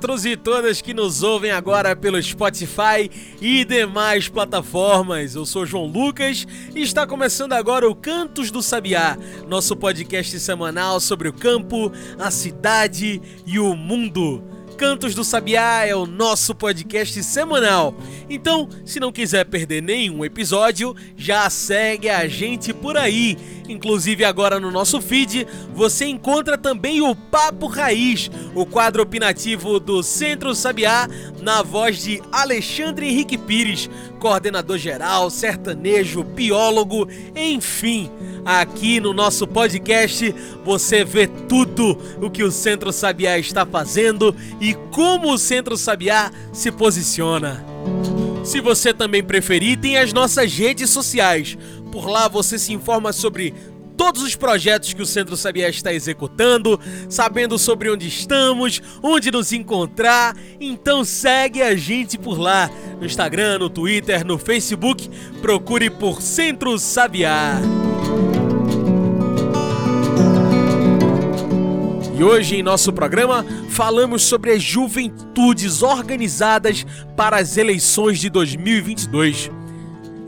Todos e todas que nos ouvem agora pelo Spotify e demais plataformas. Eu sou João Lucas e está começando agora o Cantos do Sabiá, nosso podcast semanal sobre o campo, a cidade e o mundo. Cantos do Sabiá é o nosso podcast semanal. Então, se não quiser perder nenhum episódio, já segue a gente por aí. Inclusive agora no nosso feed, você encontra também o Papo Raiz, o quadro opinativo do Centro Sabiá, na voz de Alexandre Henrique Pires, coordenador geral, sertanejo, biólogo, enfim. Aqui no nosso podcast você vê tudo o que o Centro Sabiá está fazendo e como o Centro Sabiá se posiciona. Se você também preferir, tem as nossas redes sociais. Por lá você se informa sobre todos os projetos que o Centro Sabiá está executando, sabendo sobre onde estamos, onde nos encontrar. Então segue a gente por lá, no Instagram, no Twitter, no Facebook. Procure por Centro Sabiá. E hoje em nosso programa falamos sobre as juventudes organizadas para as eleições de 2022.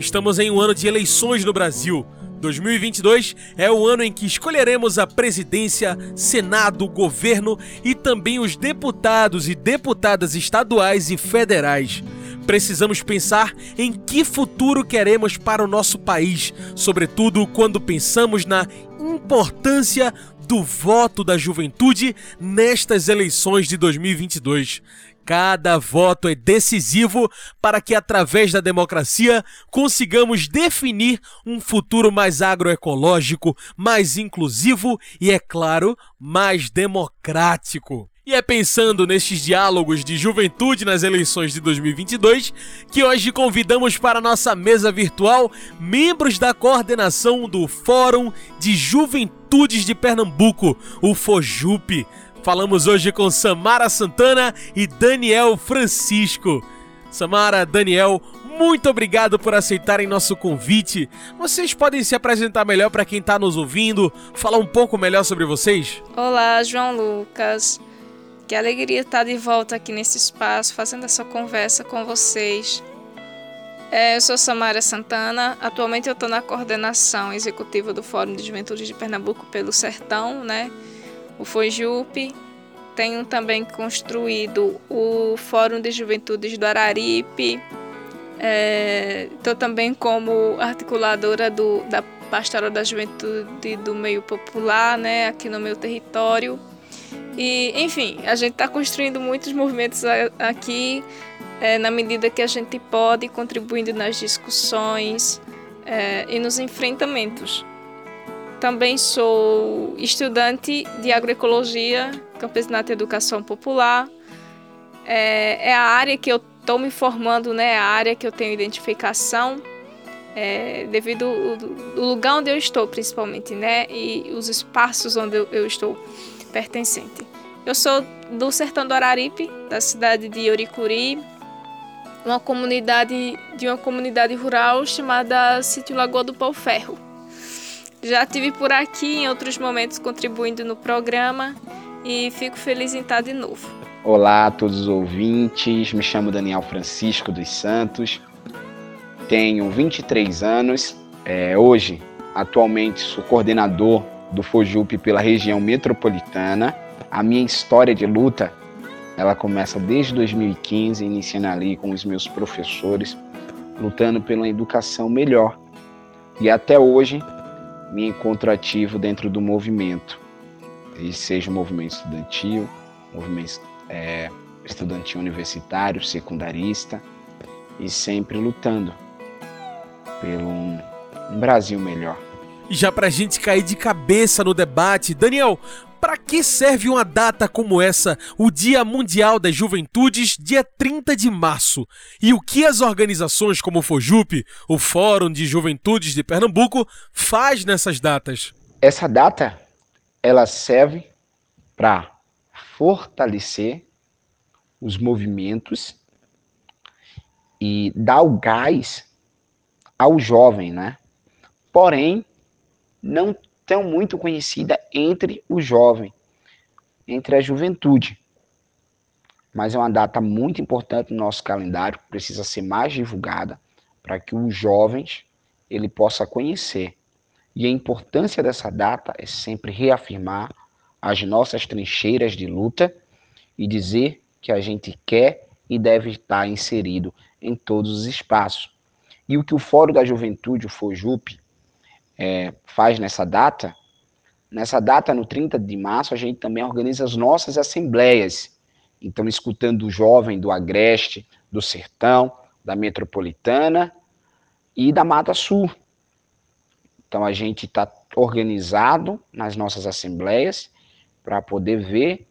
Estamos em um ano de eleições no Brasil. 2022 é o ano em que escolheremos a presidência, Senado, governo e também os deputados e deputadas estaduais e federais. Precisamos pensar em que futuro queremos para o nosso país, sobretudo quando pensamos na importância do voto da juventude nestas eleições de 2022. Cada voto é decisivo para que, através da democracia, consigamos definir um futuro mais agroecológico, mais inclusivo e, é claro, mais democrático. E é pensando nestes diálogos de juventude nas eleições de 2022 que hoje convidamos para nossa mesa virtual membros da coordenação do Fórum de Juventudes de Pernambuco, o FOJUP. Falamos hoje com Samara Santana e Daniel Francisco. Samara, Daniel, muito obrigado por aceitarem nosso convite. Vocês podem se apresentar melhor para quem está nos ouvindo, falar um pouco melhor sobre vocês? Olá, João Lucas. Que alegria estar de volta aqui nesse espaço, fazendo essa conversa com vocês. É, eu sou Samara Santana, atualmente eu estou na coordenação executiva do Fórum de Juventude de Pernambuco pelo Sertão, né? O FOJUP. Tenho também construído o Fórum de Juventudes do Araripe. Estou é, também como articuladora do, da Pastoral da Juventude do Meio Popular, né, aqui no meu território. E, enfim, a gente está construindo muitos movimentos aqui, é, na medida que a gente pode, contribuindo nas discussões é, e nos enfrentamentos. Também sou estudante de agroecologia, campesinato e educação popular. É, é a área que eu estou me formando, né? É a área que eu tenho identificação, é, devido ao lugar onde eu estou, principalmente, né? E os espaços onde eu, estou pertencente. Eu sou do sertão do Araripe, da cidade de Oricuri, uma comunidade de uma comunidade rural chamada Sítio Lagoa do Pau Ferro. Já tive por aqui em outros momentos contribuindo no programa e fico feliz em estar de novo. Olá a todos os ouvintes, me chamo Daniel Francisco dos Santos, tenho 23 anos, é, hoje atualmente sou coordenador do FOJUP pela região metropolitana. A minha história de luta, ela começa desde 2015, iniciando ali com os meus professores, lutando pela educação melhor. E até hoje me encontro ativo dentro do movimento, e seja o movimento estudantil, movimento é, estudantil universitário, secundarista, e sempre lutando pelo um, um Brasil melhor. E já para a gente cair de cabeça no debate, Daniel, para que serve uma data como essa, o Dia Mundial das Juventudes, dia 30 de março? E o que as organizações como o FOJUP, o Fórum de Juventudes de Pernambuco, faz nessas datas? Essa data, ela serve para fortalecer os movimentos e dar o gás ao jovem, né? Porém, não tão muito conhecida entre o jovem, entre a juventude. Mas é uma data muito importante no nosso calendário, precisa ser mais divulgada para que os jovens ele possa conhecer. E a importância dessa data é sempre reafirmar as nossas trincheiras de luta e dizer que a gente quer e deve estar inserido em todos os espaços. E o que o Fórum da Juventude, o FOJUP, é, faz nessa data, nessa data, no 30 de março, a gente também organiza as nossas assembleias. Então, escutando o jovem do Agreste, do Sertão, da Metropolitana e da Mata Sul. Então, a gente está organizado nas nossas assembleias para poder ver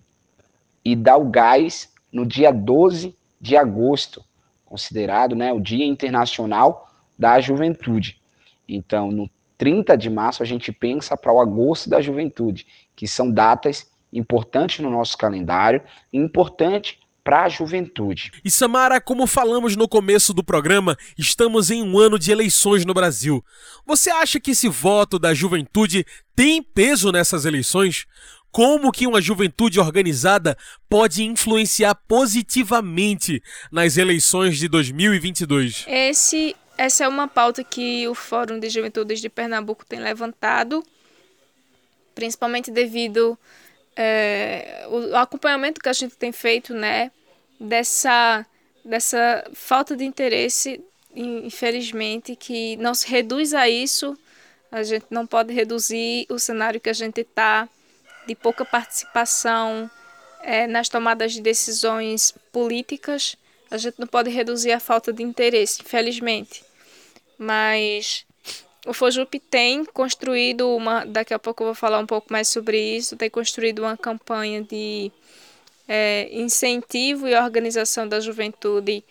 e dar o gás no dia 12 de agosto, considerado né, o Dia Internacional da Juventude. Então, no 30 de março, a gente pensa para o agosto da juventude, que são datas importantes no nosso calendário, importante para a juventude. E Samara, como falamos no começo do programa, estamos em um ano de eleições no Brasil. Você acha que esse voto da juventude tem peso nessas eleições? Como que uma juventude organizada pode influenciar positivamente nas eleições de 2022? Esse, essa é uma pauta que o Fórum de Juventudes de Pernambuco tem levantado, principalmente devido é, o acompanhamento que a gente tem feito, né, dessa, dessa falta de interesse, infelizmente, que não se reduz a isso. A gente não pode reduzir o cenário que a gente está de pouca participação é, nas tomadas de decisões políticas, a gente não pode reduzir a falta de interesse, infelizmente. Mas o Fojup tem construído uma. Daqui a pouco eu vou falar um pouco mais sobre isso. Tem construído uma campanha de é, incentivo e organização da juventude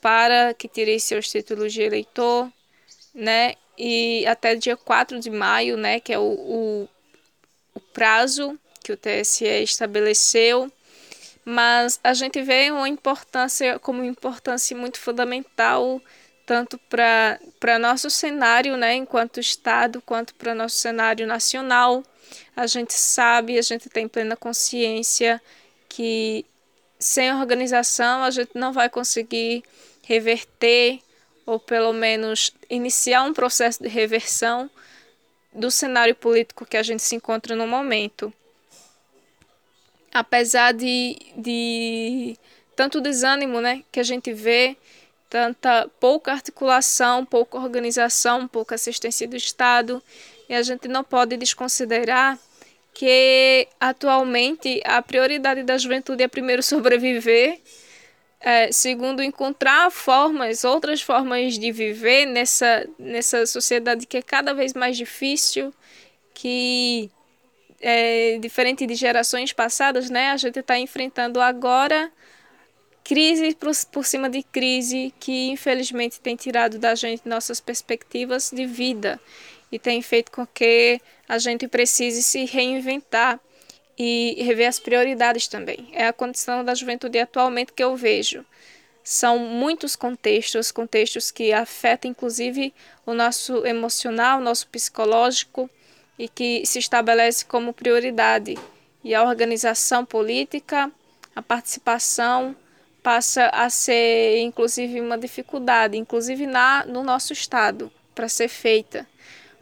para que tire seus títulos de eleitor, né? E até dia 4 de maio, né? Que é o, o o prazo que o TSE estabeleceu, mas a gente vê uma importância como importância muito fundamental tanto para nosso cenário, né, enquanto Estado, quanto para nosso cenário nacional. A gente sabe, a gente tem plena consciência que sem organização a gente não vai conseguir reverter ou pelo menos iniciar um processo de reversão do cenário político que a gente se encontra no momento. Apesar de, de tanto desânimo né, que a gente vê, tanta pouca articulação, pouca organização, pouca assistência do Estado, e a gente não pode desconsiderar que atualmente a prioridade da juventude é primeiro sobreviver é, segundo, encontrar formas, outras formas de viver nessa, nessa sociedade que é cada vez mais difícil, que é diferente de gerações passadas, né? A gente está enfrentando agora crise por, por cima de crise que infelizmente tem tirado da gente nossas perspectivas de vida e tem feito com que a gente precise se reinventar e rever as prioridades também. É a condição da juventude atualmente que eu vejo. São muitos contextos, contextos que afetam inclusive o nosso emocional, o nosso psicológico e que se estabelece como prioridade. E a organização política, a participação passa a ser inclusive uma dificuldade, inclusive na no nosso estado, para ser feita.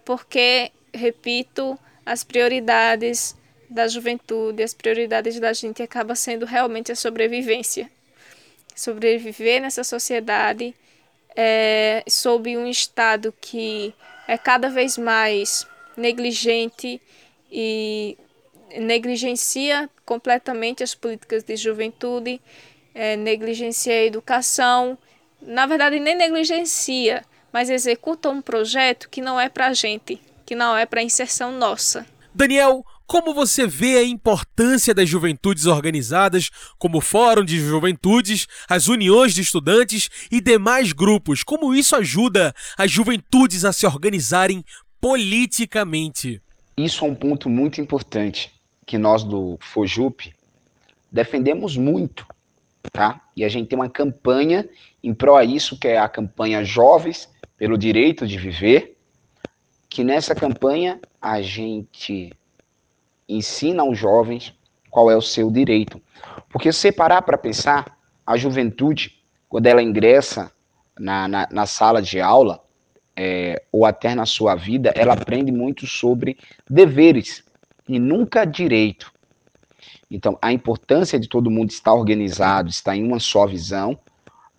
Porque, repito, as prioridades da juventude, as prioridades da gente acaba sendo realmente a sobrevivência. Sobreviver nessa sociedade é, sob um Estado que é cada vez mais negligente e negligencia completamente as políticas de juventude, é, negligencia a educação, na verdade nem negligencia, mas executa um projeto que não é para a gente, que não é para a inserção nossa. Daniel, como você vê a importância das juventudes organizadas, como o Fórum de Juventudes, as uniões de estudantes e demais grupos? Como isso ajuda as juventudes a se organizarem politicamente? Isso é um ponto muito importante. que nós do Fojup defendemos muito, tá? E a gente tem uma campanha em prol a isso, que é a campanha Jovens pelo Direito de Viver, que nessa campanha a gente ensina aos jovens qual é o seu direito. Porque se parar para pensar, a juventude, quando ela ingressa na, na, na sala de aula, é, ou até na sua vida, ela aprende muito sobre deveres e nunca direito. Então, a importância de todo mundo estar organizado, estar em uma só visão,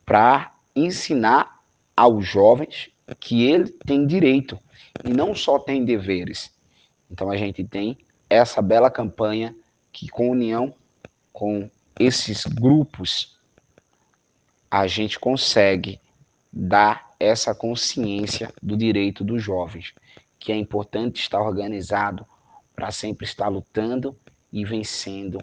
para ensinar aos jovens que ele tem direito e não só tem deveres. Então, a gente tem essa bela campanha que, com união com esses grupos, a gente consegue dar essa consciência do direito dos jovens, que é importante estar organizado para sempre estar lutando e vencendo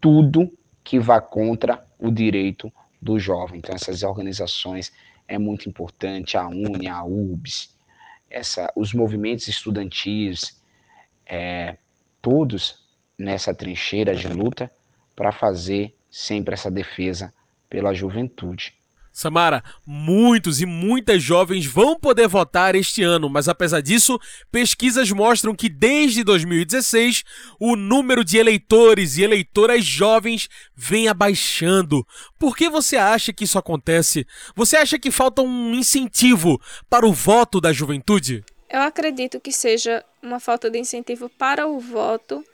tudo que vá contra o direito do jovem. Então, essas organizações é muito importante, a UNE, a UBS, essa, os movimentos estudantis, é, todos nessa trincheira de luta para fazer sempre essa defesa pela juventude. Samara, muitos e muitas jovens vão poder votar este ano, mas apesar disso, pesquisas mostram que desde 2016 o número de eleitores e eleitoras jovens vem abaixando. Por que você acha que isso acontece? Você acha que falta um incentivo para o voto da juventude? Eu acredito que seja uma falta de incentivo para o voto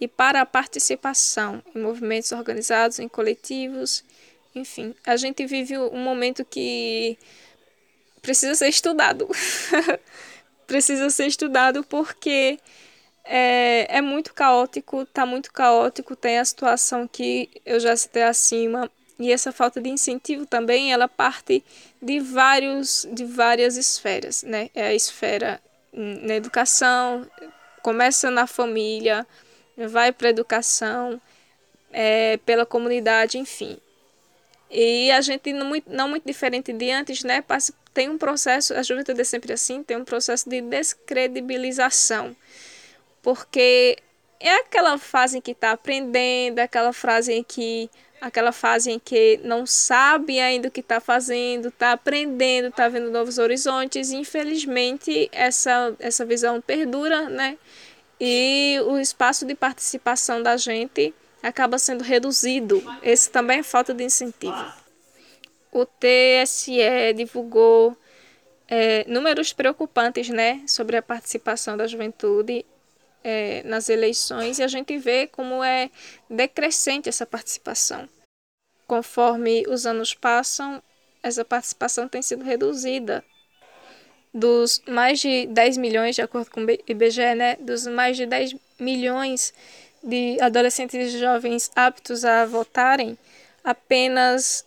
e para a participação em movimentos organizados, em coletivos enfim, a gente vive um momento que precisa ser estudado. precisa ser estudado porque é, é muito caótico, tá muito caótico, tem a situação que eu já citei acima, e essa falta de incentivo também, ela parte de vários de várias esferas, né? É a esfera na educação, começa na família, vai para a educação, é, pela comunidade, enfim. E a gente, não muito, não muito diferente de antes, né, passa, tem um processo, a juventude é sempre assim, tem um processo de descredibilização. Porque é aquela fase em que está aprendendo, aquela fase em que aquela fase em que não sabe ainda o que está fazendo, está aprendendo, está vendo novos horizontes, infelizmente essa, essa visão perdura, né? E o espaço de participação da gente acaba sendo reduzido. Esse também é falta de incentivo. O TSE divulgou é, números preocupantes né, sobre a participação da juventude é, nas eleições e a gente vê como é decrescente essa participação. Conforme os anos passam, essa participação tem sido reduzida. Dos mais de 10 milhões, de acordo com o IBGE, né, dos mais de 10 milhões de adolescentes e jovens aptos a votarem, apenas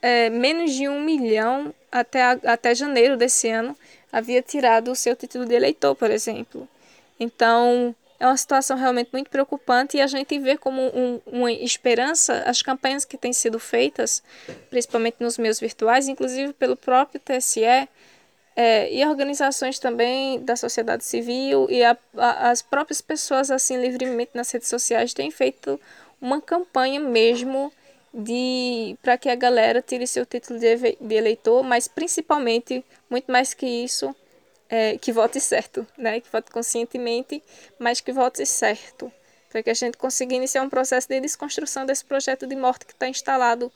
é, menos de um milhão até, até janeiro desse ano havia tirado o seu título de eleitor, por exemplo. Então, é uma situação realmente muito preocupante e a gente vê como um, uma esperança as campanhas que têm sido feitas, principalmente nos meios virtuais, inclusive pelo próprio TSE, é, e organizações também da sociedade civil e a, a, as próprias pessoas assim livremente nas redes sociais têm feito uma campanha mesmo de para que a galera tire seu título de, de, eleitor, mas principalmente muito mais que isso é, que vote certo, né? Que vote conscientemente, mas que vote certo, para que a gente consiga iniciar um processo de desconstrução desse projeto de morte que está instalado,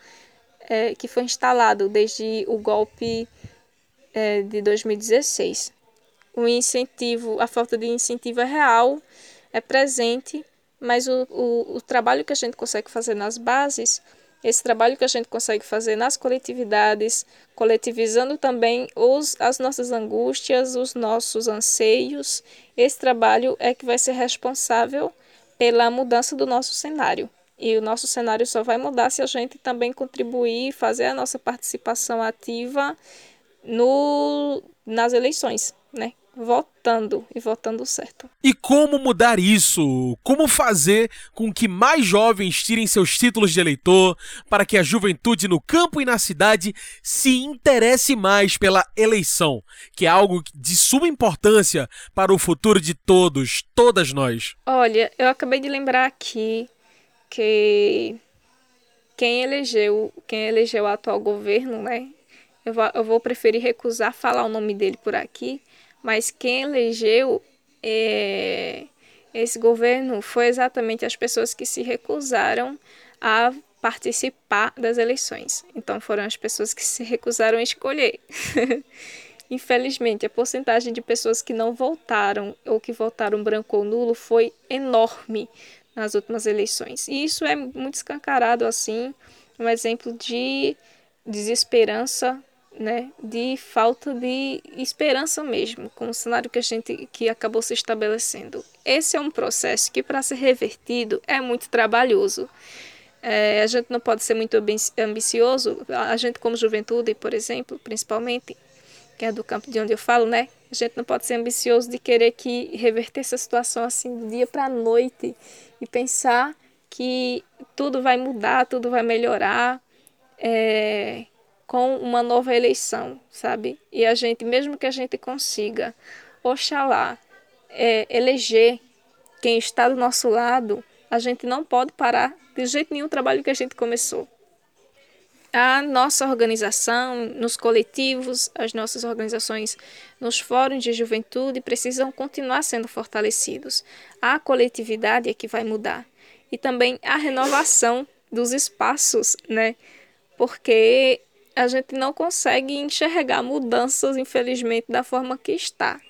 é, que foi instalado desde o golpe é, de 2016. O incentivo, a falta de incentivo é real, é presente, mas o, o, o trabalho que a gente consegue fazer nas bases, esse trabalho que a gente consegue fazer nas coletividades, coletivizando também os, as nossas angústias, os nossos anseios, esse trabalho é que vai ser responsável pela mudança do nosso cenário. E o nosso cenário só vai mudar se a gente também contribuir, fazer a nossa participação ativa no, nas eleições, né? votando e votando certo. E como mudar isso? Como fazer com que mais jovens tirem seus títulos de eleitor para que a juventude no campo e na cidade se interesse mais pela eleição, que é algo de suma importância para o futuro de todos, todas nós? Olha, eu acabei de lembrar aqui que quem elegeu, quem elegeu o atual governo, né? Eu vou, eu vou preferir recusar falar o nome dele por aqui, mas quem elegeu é, esse governo foi exatamente as pessoas que se recusaram a participar das eleições. Então foram as pessoas que se recusaram a escolher. Infelizmente, a porcentagem de pessoas que não votaram ou que votaram branco ou nulo foi enorme nas últimas eleições. E isso é muito escancarado assim, um exemplo de desesperança né, de falta de esperança mesmo, com o cenário que a gente que acabou se estabelecendo. Esse é um processo que para ser revertido é muito trabalhoso. É, a gente não pode ser muito ambicioso. A gente como juventude, por exemplo, principalmente, que é do campo de onde eu falo, né? A gente não pode ser ambicioso de querer que reverter essa situação assim do dia para a noite e pensar que tudo vai mudar, tudo vai melhorar. É, com uma nova eleição, sabe? E a gente, mesmo que a gente consiga, oxalá, é, eleger quem está do nosso lado, a gente não pode parar de jeito nenhum o trabalho que a gente começou. A nossa organização, nos coletivos, as nossas organizações nos fóruns de juventude precisam continuar sendo fortalecidos. A coletividade é que vai mudar. E também a renovação dos espaços, né? Porque a gente não consegue enxergar mudanças, infelizmente, da forma que está.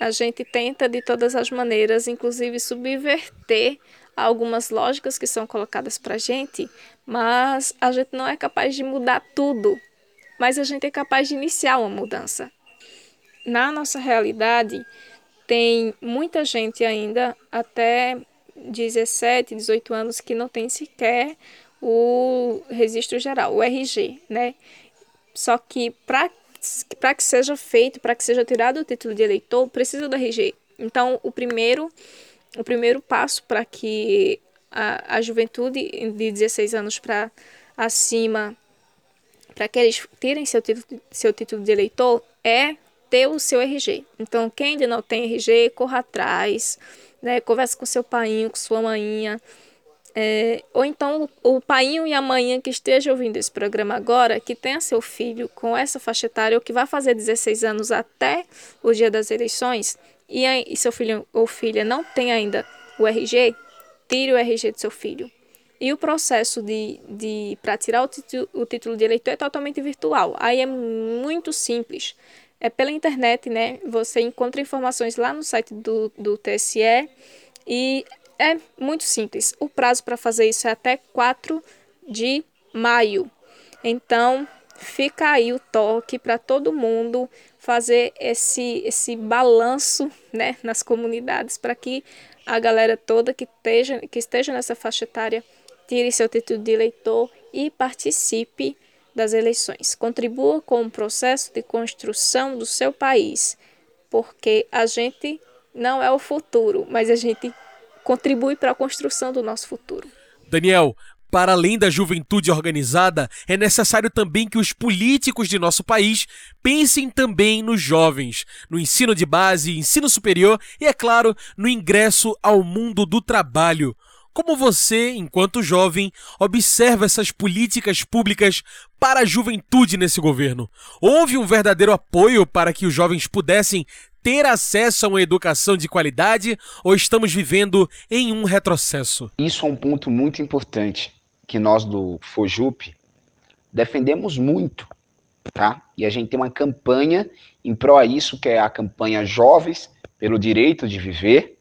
A gente tenta de todas as maneiras, inclusive subverter algumas lógicas que são colocadas para a gente, mas a gente não é capaz de mudar tudo. Mas a gente é capaz de iniciar uma mudança. Na nossa realidade, tem muita gente ainda até 17, 18 anos que não tem sequer o registro geral, o RG, né? Só que para que seja feito, para que seja tirado o título de eleitor, precisa do RG. Então, o primeiro o primeiro passo para que a, a juventude de 16 anos para acima, para que eles tirem seu título, seu título de eleitor, é ter o seu RG. Então, quem ainda não tem RG, corra atrás, né? converse com seu pai, com sua mainha, é, ou então o pai e a mãe que esteja ouvindo esse programa agora, que tenha seu filho com essa faixa etária ou que vai fazer 16 anos até o dia das eleições e, e seu filho ou filha não tem ainda o RG, tire o RG do seu filho. E o processo de, de para tirar o, o título de eleitor é totalmente virtual. Aí é muito simples. É pela internet, né? Você encontra informações lá no site do, do TSE e é muito simples. O prazo para fazer isso é até 4 de maio. Então, fica aí o toque para todo mundo fazer esse, esse balanço né, nas comunidades para que a galera toda que esteja, que esteja nessa faixa etária tire seu título de eleitor e participe das eleições. Contribua com o processo de construção do seu país, porque a gente não é o futuro, mas a gente contribui para a construção do nosso futuro. Daniel, para além da juventude organizada, é necessário também que os políticos de nosso país pensem também nos jovens, no ensino de base, ensino superior e, é claro, no ingresso ao mundo do trabalho. Como você, enquanto jovem, observa essas políticas públicas para a juventude nesse governo? Houve um verdadeiro apoio para que os jovens pudessem ter acesso a uma educação de qualidade ou estamos vivendo em um retrocesso? Isso é um ponto muito importante que nós do Fojup defendemos muito, tá? E a gente tem uma campanha em prol a isso, que é a campanha Jovens pelo Direito de Viver,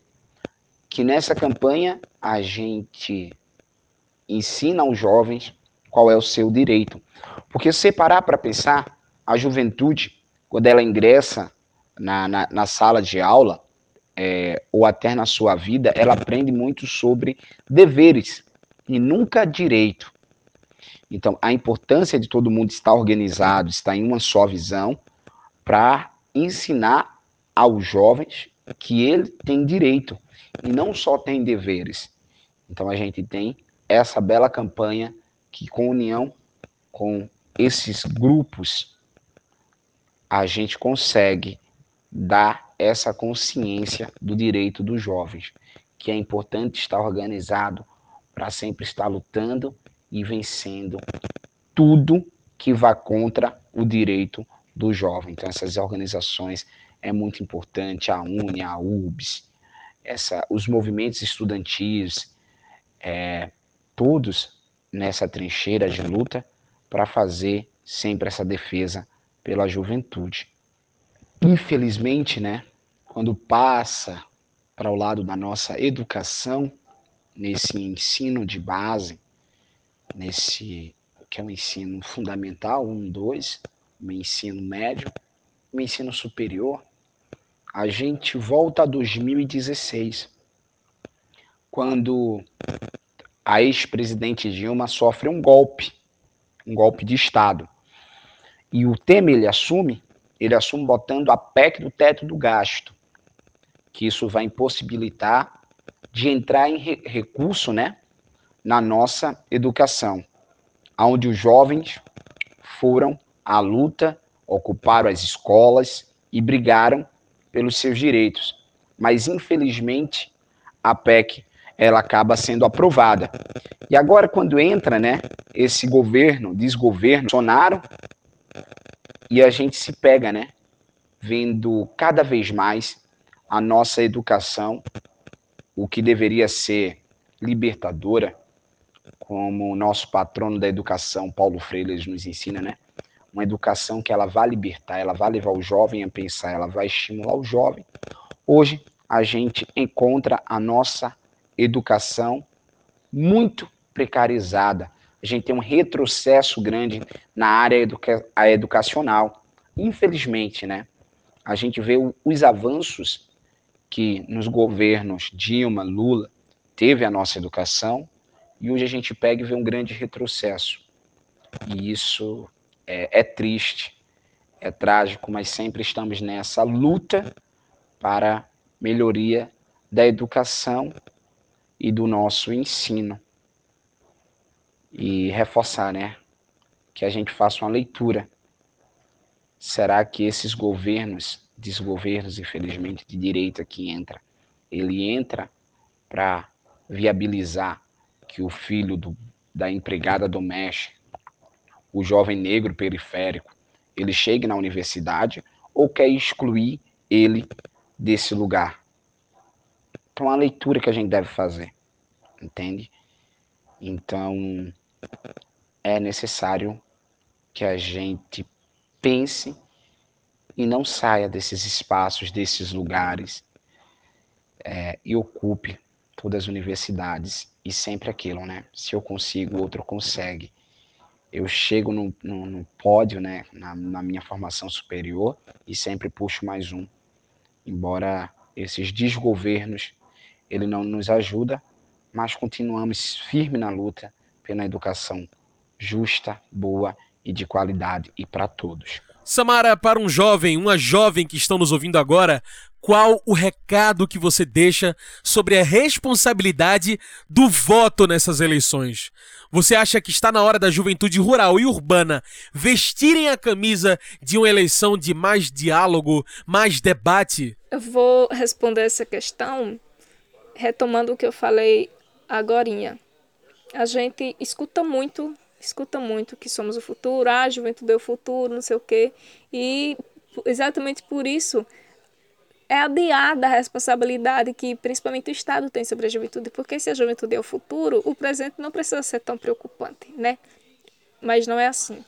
que nessa campanha a gente ensina aos jovens qual é o seu direito. Porque se parar para pensar, a juventude, quando ela ingressa na, na, na sala de aula, é, ou até na sua vida, ela aprende muito sobre deveres e nunca direito. Então, a importância de todo mundo estar organizado, estar em uma só visão, para ensinar aos jovens que ele tem direito e não só tem deveres. Então a gente tem essa bela campanha que com união com esses grupos a gente consegue dar essa consciência do direito dos jovens, que é importante estar organizado para sempre estar lutando e vencendo tudo que vá contra o direito do jovem. Então essas organizações é muito importante, a UNE, a UBS, essa, os movimentos estudantis, é, todos nessa trincheira de luta para fazer sempre essa defesa pela juventude. Infelizmente, né, quando passa para o lado da nossa educação, nesse ensino de base, nesse que é um ensino fundamental, um, dois, um ensino médio, um ensino superior, a gente volta a 2016, quando a ex-presidente Dilma sofre um golpe, um golpe de Estado. E o Temer ele assume, ele assume botando a PEC do teto do gasto, que isso vai impossibilitar de entrar em re recurso, né, na nossa educação, onde os jovens foram à luta, ocuparam as escolas e brigaram pelos seus direitos. Mas, infelizmente, a PEC ela acaba sendo aprovada. E agora, quando entra né, esse governo, desgoverno, Bolsonaro, e a gente se pega, né, vendo cada vez mais a nossa educação, o que deveria ser libertadora, como o nosso patrono da educação, Paulo Freire, nos ensina, né? uma educação que ela vai libertar, ela vai levar o jovem a pensar, ela vai estimular o jovem. Hoje a gente encontra a nossa educação muito precarizada. A gente tem um retrocesso grande na área educa educacional. Infelizmente, né? A gente vê os avanços que nos governos Dilma, Lula, teve a nossa educação, e hoje a gente pega e vê um grande retrocesso. E isso é, é triste, é trágico, mas sempre estamos nessa luta para melhoria da educação e do nosso ensino. E reforçar, né, que a gente faça uma leitura. Será que esses governos, desgovernos, infelizmente, de direita que entra, ele entra para viabilizar que o filho do, da empregada doméstica o jovem negro periférico ele chegue na universidade ou quer excluir ele desse lugar. Então, a leitura que a gente deve fazer, entende? Então, é necessário que a gente pense e não saia desses espaços, desses lugares é, e ocupe todas as universidades. E sempre aquilo, né? Se eu consigo, outro consegue eu chego no, no, no pódio, né, na, na, minha formação superior e sempre puxo mais um. Embora esses desgovernos ele não nos ajuda, mas continuamos firme na luta pela educação justa, boa e de qualidade e para todos. Samara, para um jovem, uma jovem que estão nos ouvindo agora, qual o recado que você deixa sobre a responsabilidade do voto nessas eleições? Você acha que está na hora da juventude rural e urbana vestirem a camisa de uma eleição de mais diálogo, mais debate? Eu vou responder essa questão retomando o que eu falei agorinha. A gente escuta muito, escuta muito que somos o futuro, ah, a juventude é o futuro, não sei o quê. E exatamente por isso é adiada a responsabilidade que principalmente o Estado tem sobre a juventude, porque se a juventude é o futuro, o presente não precisa ser tão preocupante, né? Mas não é assim.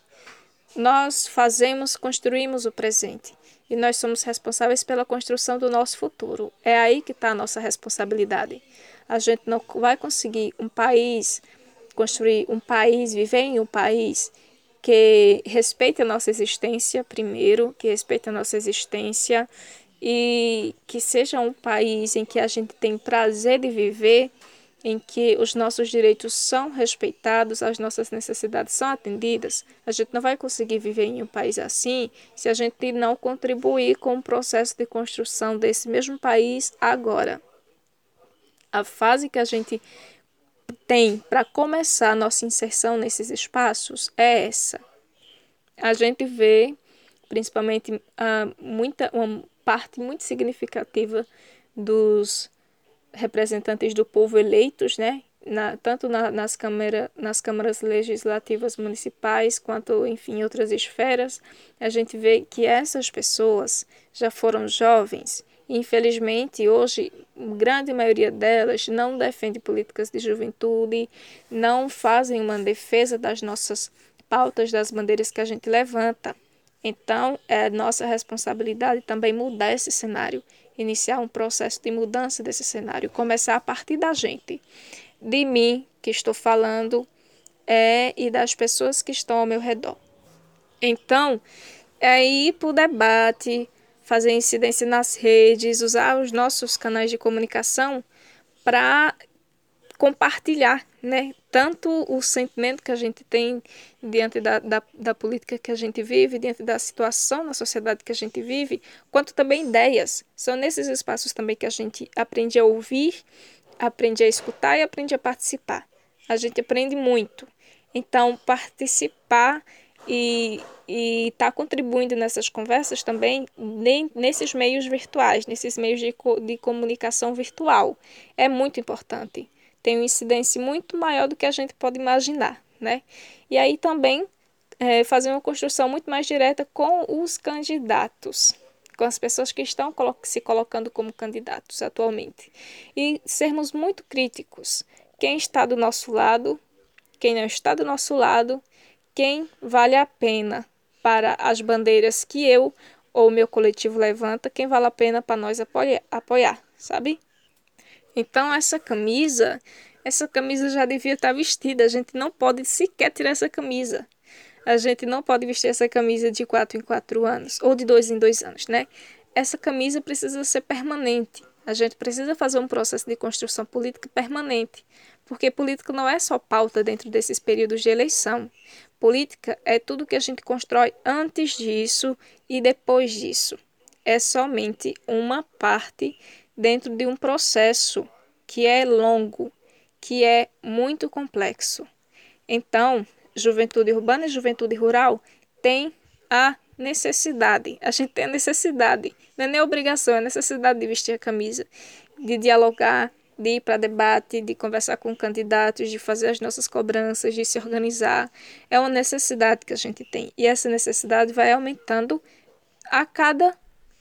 Nós fazemos, construímos o presente e nós somos responsáveis pela construção do nosso futuro. É aí que está a nossa responsabilidade. A gente não vai conseguir um país, construir um país, viver em um país que respeite a nossa existência primeiro, que respeite a nossa existência e que seja um país em que a gente tem prazer de viver em que os nossos direitos são respeitados, as nossas necessidades são atendidas, a gente não vai conseguir viver em um país assim se a gente não contribuir com o processo de construção desse mesmo país agora. A fase que a gente tem para começar a nossa inserção nesses espaços é essa. A gente vê, principalmente, uh, muita, uma parte muito significativa dos representantes do povo eleitos, né? Na, tanto na, nas, câmara, nas câmaras legislativas municipais quanto, enfim, outras esferas, a gente vê que essas pessoas já foram jovens infelizmente, hoje, a grande maioria delas não defende políticas de juventude, não fazem uma defesa das nossas pautas, das bandeiras que a gente levanta. Então, é nossa responsabilidade também mudar esse cenário iniciar um processo de mudança desse cenário, começar a partir da gente, de mim que estou falando é, e das pessoas que estão ao meu redor. Então, é ir para o debate, fazer incidência nas redes, usar os nossos canais de comunicação para compartilhar, né? Tanto o sentimento que a gente tem diante da, da, da, política que a gente vive, diante da situação na sociedade que a gente vive, quanto também ideias. São nesses espaços também que a gente aprende a ouvir, aprende a escutar e aprende a participar. A gente aprende muito. Então, participar e estar tá contribuindo nessas conversas também nesses meios virtuais, nesses meios de, de comunicação virtual, é muito importante tem uma incidência muito maior do que a gente pode imaginar, né? E aí também é, fazer uma construção muito mais direta com os candidatos, com as pessoas que estão se colocando como candidatos atualmente. E sermos muito críticos. Quem está do nosso lado, quem não está do nosso lado, quem vale a pena para as bandeiras que eu ou meu coletivo levanta, quem vale a pena para nós apoiar, apoiar sabe? Então essa camisa, essa camisa já devia estar vestida. A gente não pode sequer tirar essa camisa. A gente não pode vestir essa camisa de 4 em 4 anos ou de 2 em 2 anos, né? Essa camisa precisa ser permanente. A gente precisa fazer um processo de construção política permanente, porque política não é só pauta dentro desses períodos de eleição. Política é tudo que a gente constrói antes disso e depois disso. É somente uma parte dentro de um processo que é longo, que é muito complexo. Então, juventude urbana e juventude rural tem a necessidade, a gente tem a necessidade, não é nem obrigação, é necessidade de vestir a camisa, de dialogar, de ir para debate, de conversar com candidatos, de fazer as nossas cobranças, de se organizar. É uma necessidade que a gente tem. E essa necessidade vai aumentando a cada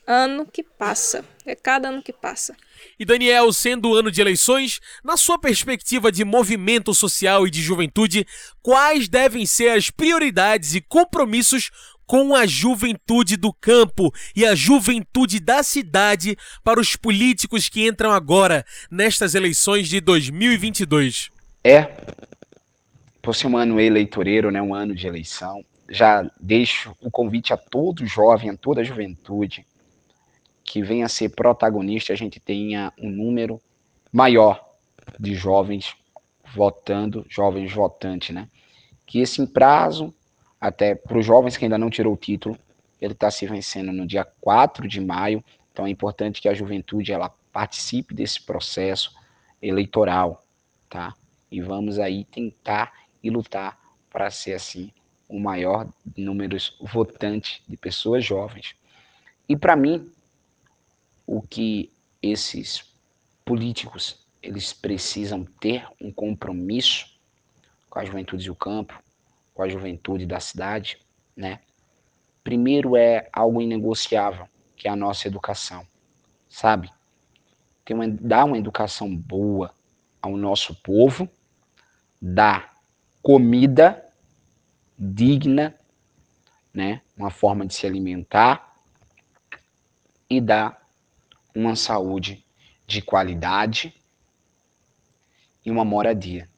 ano que passa. É cada ano que passa. E Daniel, sendo o ano de eleições, na sua perspectiva de movimento social e de juventude, quais devem ser as prioridades e compromissos com a juventude do campo e a juventude da cidade para os políticos que entram agora nestas eleições de 2022? É, por ser um ano eleitoreiro, né, um ano de eleição, já deixo o convite a todo jovem, a toda juventude, que venha ser protagonista, a gente tenha um número maior de jovens votando, jovens votantes, né? Que esse prazo, até para os jovens que ainda não tirou o título, ele está se vencendo no dia 4 de maio, então é importante que a juventude ela participe desse processo eleitoral, tá? E vamos aí tentar e lutar para ser assim o maior número votante de pessoas jovens. E para mim, o que esses políticos eles precisam ter um compromisso com a juventude do campo, com a juventude da cidade, né? Primeiro é algo inegociável, que é a nossa educação, sabe? Tem uma, dar uma educação boa ao nosso povo, dar comida digna, né? Uma forma de se alimentar e dar uma saúde de qualidade e uma moradia.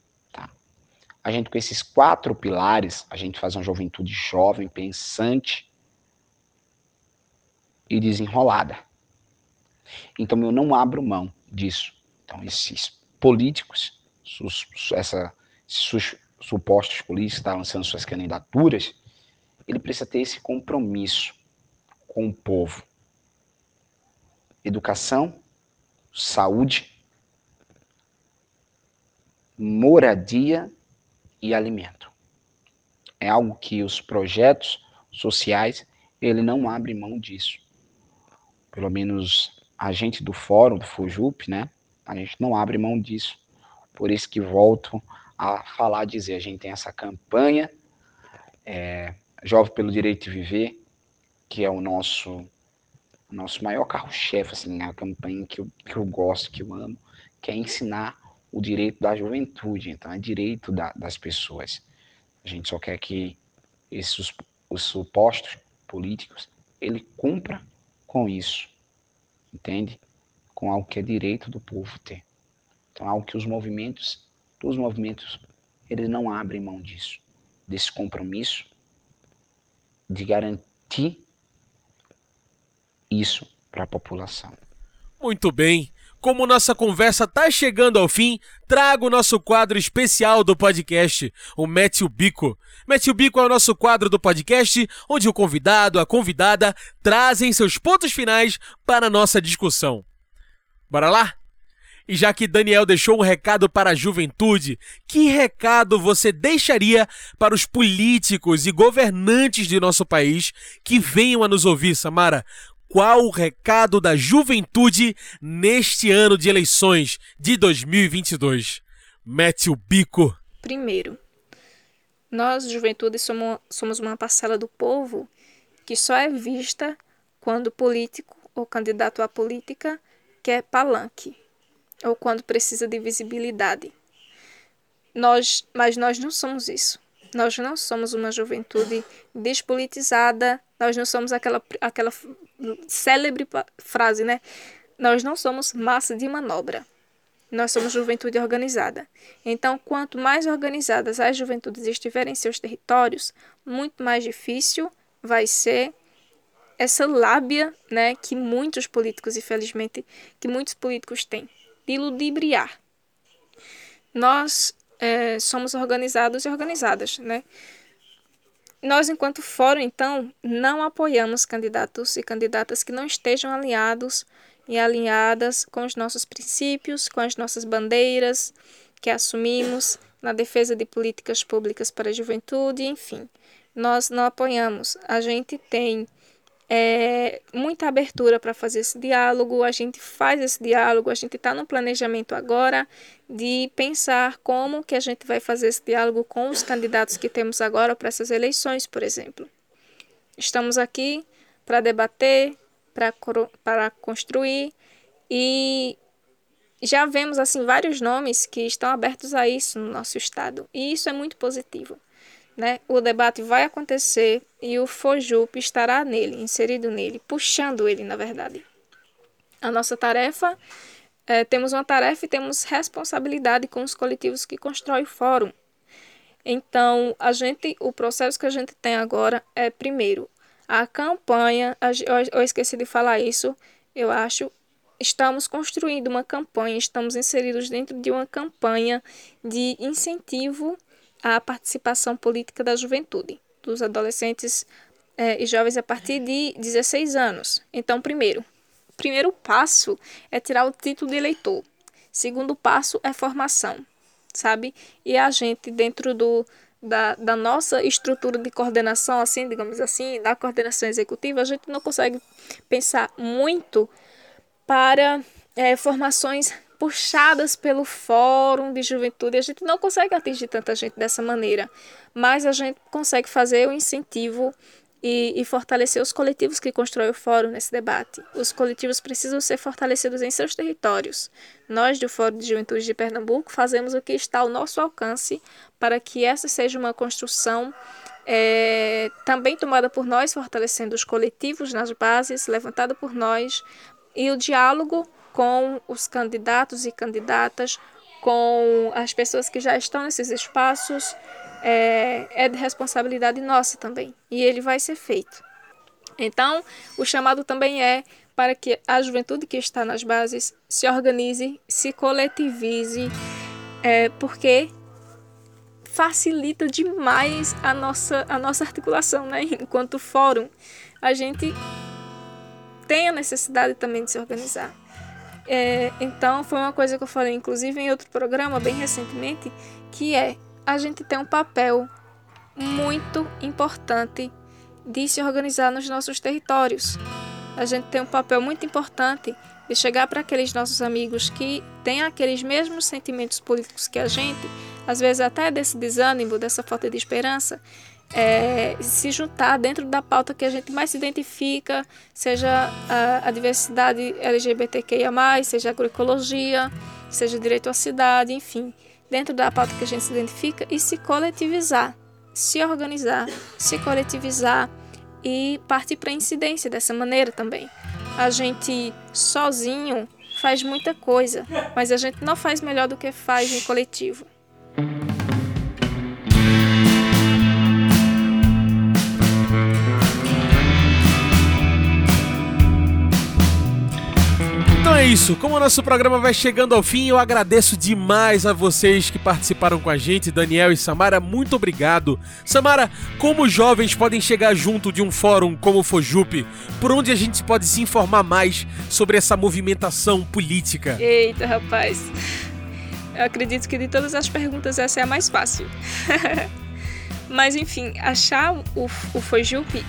A gente, com esses quatro pilares, a gente faz uma juventude jovem, pensante e desenrolada. Então eu não abro mão disso. Então esses políticos essa, esses supostos políticos que estão lançando suas candidaturas, ele precisa ter esse compromisso com o povo. Educação, saúde, moradia e alimento. É algo que os projetos sociais, ele não abre mão disso. Pelo menos a gente do fórum, do FUJUP, né? A gente não abre mão disso. Por isso que volto a falar, dizer, a gente tem essa campanha é, Jovem pelo Direito de Viver, que é o nosso nosso maior carro-chefe, assim, a campanha que eu, que eu gosto, que eu amo, que é ensinar o direito da juventude, então é direito da, das pessoas. A gente só quer que esses os supostos políticos ele cumpra com isso, entende? Com algo que é direito do povo ter. Então, algo que os movimentos, os movimentos, eles não abrem mão disso, desse compromisso de garantir isso para a população. Muito bem. Como nossa conversa está chegando ao fim, trago o nosso quadro especial do podcast, o Mete o Bico. Mete o Bico é o nosso quadro do podcast, onde o convidado, a convidada, trazem seus pontos finais para a nossa discussão. Bora lá? E já que Daniel deixou um recado para a juventude, que recado você deixaria para os políticos e governantes de nosso país que venham a nos ouvir, Samara? Qual o recado da juventude neste ano de eleições de 2022? Mete o bico. Primeiro, nós, juventude, somos, uma parcela do povo que só é vista quando político ou candidato à política quer palanque ou quando precisa de visibilidade. Nós, mas nós não somos isso. Nós não somos uma juventude despolitizada, nós não somos aquela, aquela célebre frase, né? Nós não somos massa de manobra. Nós somos juventude organizada. Então, quanto mais organizadas as juventudes estiverem em seus territórios, muito mais difícil vai ser essa lábia, né, que muitos políticos, infelizmente, que muitos políticos têm de ludibriar. Nós é, somos organizados e organizadas, né? Nós, enquanto fórum, então, não apoiamos candidatos e candidatas que não estejam alinhados e alinhadas com os nossos princípios, com as nossas bandeiras que assumimos na defesa de políticas públicas para a juventude, enfim. Nós não apoiamos. A gente tem é, muita abertura para fazer esse diálogo, a gente faz esse diálogo, a gente está no planejamento agora de pensar como que a gente vai fazer esse diálogo com os candidatos que temos agora para essas eleições, por exemplo. Estamos aqui para debater, para construir e já vemos assim vários nomes que estão abertos a isso no nosso estado e isso é muito positivo. Né? O debate vai acontecer e o FOJUP estará nele, inserido nele, puxando ele, na verdade. A nossa tarefa, é, temos uma tarefa e temos responsabilidade com os coletivos que constroem o fórum. Então, a gente, o processo que a gente tem agora é, primeiro, a campanha, eu, esqueci de falar isso, eu acho, estamos construindo uma campanha, estamos inseridos dentro de uma campanha de incentivo a participação política da juventude, dos adolescentes é, e jovens a partir de 16 anos. Então, primeiro, primeiro passo é tirar o título de eleitor. Segundo passo é formação, sabe? E a gente, dentro do, da, da nossa estrutura de coordenação, assim, digamos assim, da coordenação executiva, a gente não consegue pensar muito para é, formações puxadas pelo Fórum de Juventude. A gente não consegue atingir tanta gente dessa maneira, mas a gente consegue fazer o incentivo e, e, fortalecer os coletivos que constroem o fórum nesse debate. Os coletivos precisam ser fortalecidos em seus territórios. Nós, do Fórum de Juventude de Pernambuco, fazemos o que está ao nosso alcance para que essa seja uma construção é, também tomada por nós, fortalecendo os coletivos nas bases, levantada por nós, e o diálogo com os candidatos e candidatas, com as pessoas que já estão nesses espaços, é, é de responsabilidade nossa também. E ele vai ser feito. Então, o chamado também é para que a juventude que está nas bases se organize, se coletivize é, porque facilita demais a nossa, a nossa articulação, né? Enquanto fórum, a gente tem a necessidade também de se organizar. É, então, foi uma coisa que eu falei, inclusive, em outro programa, bem recentemente, que é a gente tem um papel muito importante de se organizar nos nossos territórios. A gente tem um papel muito importante de chegar para aqueles nossos amigos que têm aqueles mesmos sentimentos políticos que a gente, às vezes até desse desânimo, dessa falta de esperança, é, se juntar dentro da pauta que a gente mais se identifica, seja a, a diversidade LGBTQIA, seja agroecologia, seja direito à cidade, enfim, dentro da pauta que a gente se identifica e se coletivizar, se organizar, se coletivizar e partir para a incidência dessa maneira também. A gente sozinho faz muita coisa, mas a gente não faz melhor do que faz em coletivo. Isso, como o nosso programa vai chegando ao fim, eu agradeço demais a vocês que participaram com a gente, Daniel e Samara, muito obrigado. Samara, como jovens podem chegar junto de um fórum como o Fojup? Por onde a gente pode se informar mais sobre essa movimentação política? Eita, rapaz. Eu acredito que de todas as perguntas essa é a mais fácil. Mas enfim, achar o, o Fojup,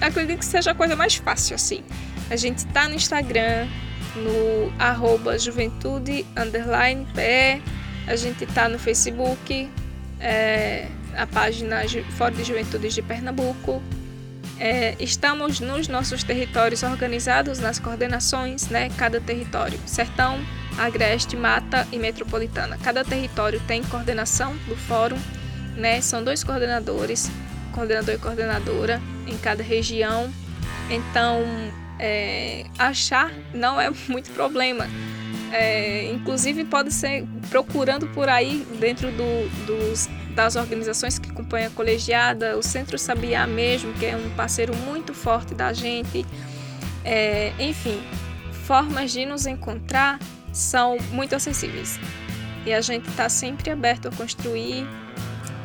acredito que seja a coisa mais fácil assim. A gente tá no Instagram, no arroba juventude underline. A gente está no Facebook, é, a página Fórum de Juventudes de Pernambuco. É, estamos nos nossos territórios organizados nas coordenações, né? Cada território, Sertão, Agreste, Mata e Metropolitana. Cada território tem coordenação do fórum, né? São dois coordenadores, coordenador e coordenadora em cada região. Então, é, achar não é muito problema. É, inclusive pode ser procurando por aí dentro do, dos, das organizações que acompanham a colegiada, o Centro Sabiá mesmo, que é um parceiro muito forte da gente. É, enfim, formas de nos encontrar são muito acessíveis. E a gente está sempre aberto a construir,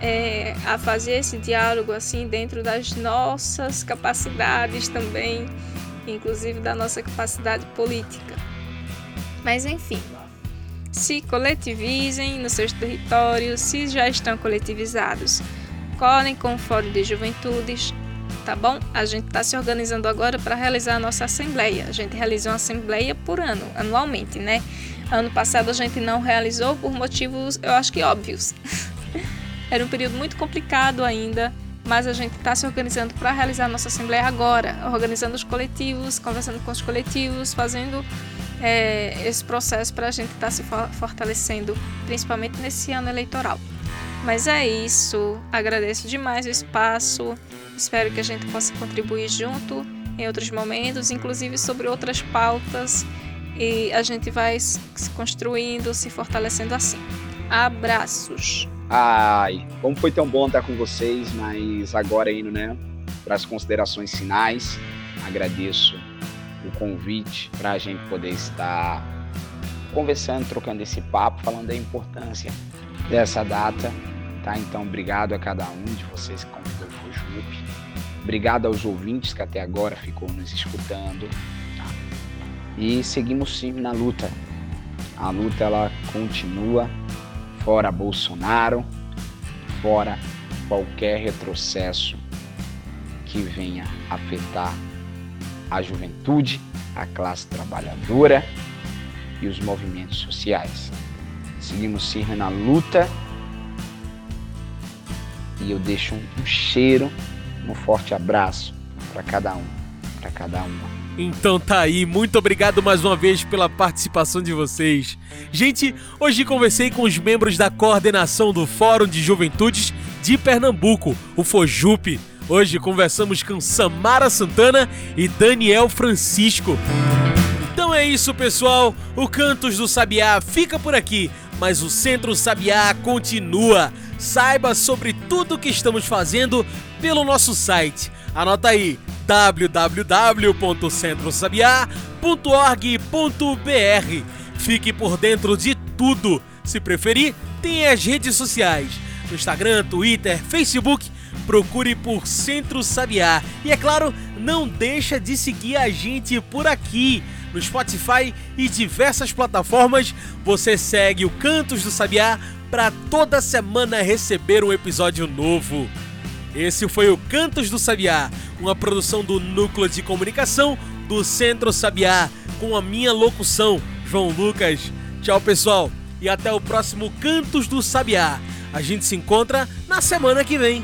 é, a fazer esse diálogo assim dentro das nossas capacidades também inclusive da nossa capacidade política. Mas enfim, se coletivizem nos seus territórios, se já estão coletivizados, colhem com o Fórum de Juventudes, tá bom? A gente está se organizando agora para realizar a nossa assembleia. A gente realiza uma assembleia por ano, anualmente, né? Ano passado a gente não realizou por motivos, eu acho que óbvios. Era um período muito complicado ainda mas a gente está se organizando para realizar nossa assembleia agora, organizando os coletivos, conversando com os coletivos, fazendo é, esse processo para a gente estar tá se fortalecendo, principalmente nesse ano eleitoral. Mas é isso, agradeço demais o espaço, espero que a gente possa contribuir junto em outros momentos, inclusive sobre outras pautas, e a gente vai se construindo, se fortalecendo assim. Abraços! Ai, como foi tão bom estar com vocês, mas agora indo, né, para as considerações finais, agradeço o convite para a gente poder estar conversando, trocando esse papo, falando da importância dessa data, tá? Então, obrigado a cada um de vocês que convidou o Fojup. Obrigado aos ouvintes que até agora ficou nos escutando. Tá? E seguimos sim na luta. A luta ela continua fora Bolsonaro, fora qualquer retrocesso que venha afetar a juventude, a classe trabalhadora e os movimentos sociais. Seguimos firme na luta e eu deixo um cheiro, um forte abraço para cada um, para cada uma. Então tá aí, muito obrigado mais uma vez pela participação de vocês. Gente, hoje conversei com os membros da coordenação do Fórum de Juventudes de Pernambuco, o FOJUP. Hoje conversamos com Samara Santana e Daniel Francisco. É isso, pessoal. O Cantos do Sabiá fica por aqui, mas o Centro Sabiá continua. Saiba sobre tudo o que estamos fazendo pelo nosso site. Anota aí www.centrosabiá.org.br. Fique por dentro de tudo. Se preferir, tem as redes sociais. No Instagram, Twitter, Facebook, procure por Centro Sabiá. E é claro, não deixa de seguir a gente por aqui. No Spotify e diversas plataformas, você segue o Cantos do Sabiá para toda semana receber um episódio novo. Esse foi o Cantos do Sabiá, uma produção do Núcleo de Comunicação do Centro Sabiá, com a minha locução, João Lucas. Tchau, pessoal, e até o próximo Cantos do Sabiá. A gente se encontra na semana que vem.